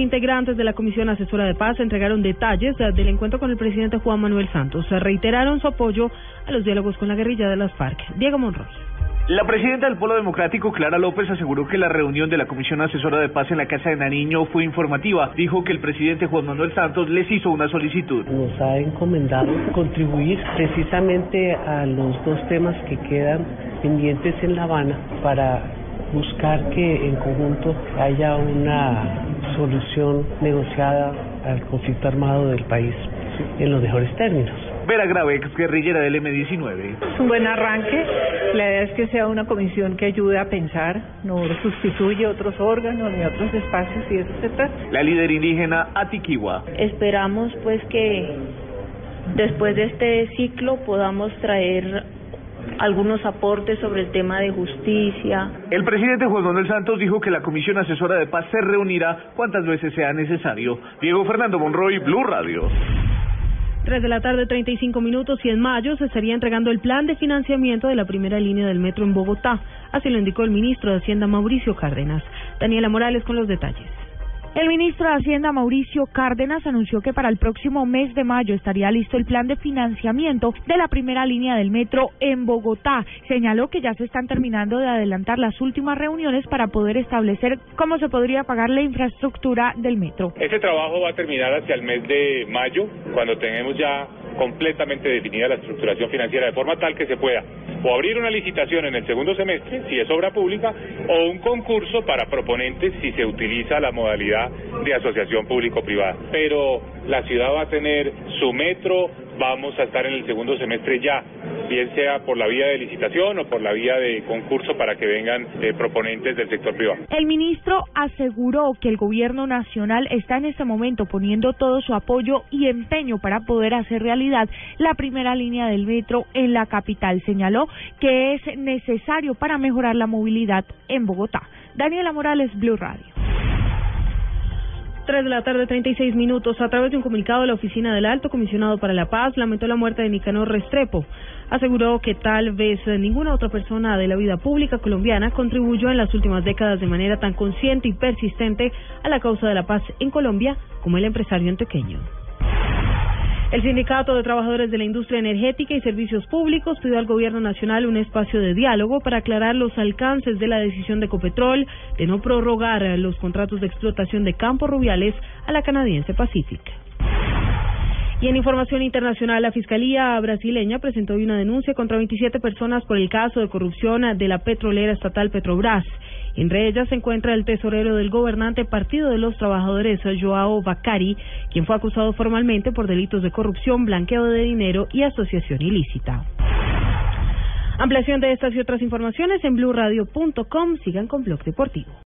Integrantes de la Comisión Asesora de Paz entregaron detalles del encuentro con el presidente Juan Manuel Santos. Reiteraron su apoyo a los diálogos con la guerrilla de las FARC. Diego Monroy. La presidenta del Polo Democrático, Clara López, aseguró que la reunión de la Comisión Asesora de Paz en la Casa de Nariño fue informativa. Dijo que el presidente Juan Manuel Santos les hizo una solicitud. Nos ha encomendado contribuir precisamente a los dos temas que quedan pendientes en La Habana para buscar que en conjunto haya una solución negociada al conflicto armado del país en los mejores términos. Vera Grave, ex guerrillera del M-19. Es un buen arranque. La idea es que sea una comisión que ayude a pensar, no sustituye otros órganos ni otros espacios y eso se trata. La líder indígena Atiquiwa. Esperamos pues que después de este ciclo podamos traer algunos aportes sobre el tema de justicia. El presidente Juan Manuel Santos dijo que la Comisión Asesora de Paz se reunirá cuantas veces sea necesario. Diego Fernando Monroy, Blue Radio. 3 de la tarde, 35 minutos, y en mayo se estaría entregando el plan de financiamiento de la primera línea del metro en Bogotá. Así lo indicó el ministro de Hacienda Mauricio Cárdenas. Daniela Morales con los detalles. El ministro de Hacienda, Mauricio Cárdenas, anunció que para el próximo mes de mayo estaría listo el plan de financiamiento de la primera línea del metro en Bogotá. Señaló que ya se están terminando de adelantar las últimas reuniones para poder establecer cómo se podría pagar la infraestructura del metro. Este trabajo va a terminar hacia el mes de mayo, cuando tengamos ya completamente definida la estructuración financiera, de forma tal que se pueda o abrir una licitación en el segundo semestre, si es obra pública, o un concurso para proponentes si se utiliza la modalidad de asociación público-privada. Pero la ciudad va a tener su metro, vamos a estar en el segundo semestre ya, bien sea por la vía de licitación o por la vía de concurso para que vengan eh, proponentes del sector privado. El ministro aseguró que el gobierno nacional está en este momento poniendo todo su apoyo y empeño para poder hacer realidad la primera línea del metro en la capital. Señaló que es necesario para mejorar la movilidad en Bogotá. Daniela Morales, Blue Radio. 3 de la tarde, 36 minutos. A través de un comunicado, la Oficina del Alto Comisionado para la Paz lamentó la muerte de Nicanor Restrepo. Aseguró que tal vez ninguna otra persona de la vida pública colombiana contribuyó en las últimas décadas de manera tan consciente y persistente a la causa de la paz en Colombia como el empresario antioqueño. El Sindicato de Trabajadores de la Industria Energética y Servicios Públicos pidió al Gobierno Nacional un espacio de diálogo para aclarar los alcances de la decisión de Copetrol de no prorrogar los contratos de explotación de campos rubiales a la canadiense Pacific. Y en información internacional, la Fiscalía brasileña presentó una denuncia contra 27 personas por el caso de corrupción de la petrolera estatal Petrobras. Entre ellas se encuentra el tesorero del gobernante Partido de los Trabajadores, Joao Bacari, quien fue acusado formalmente por delitos de corrupción, blanqueo de dinero y asociación ilícita. Ampliación de estas y otras informaciones en blurradio.com. Sigan con Blog Deportivo.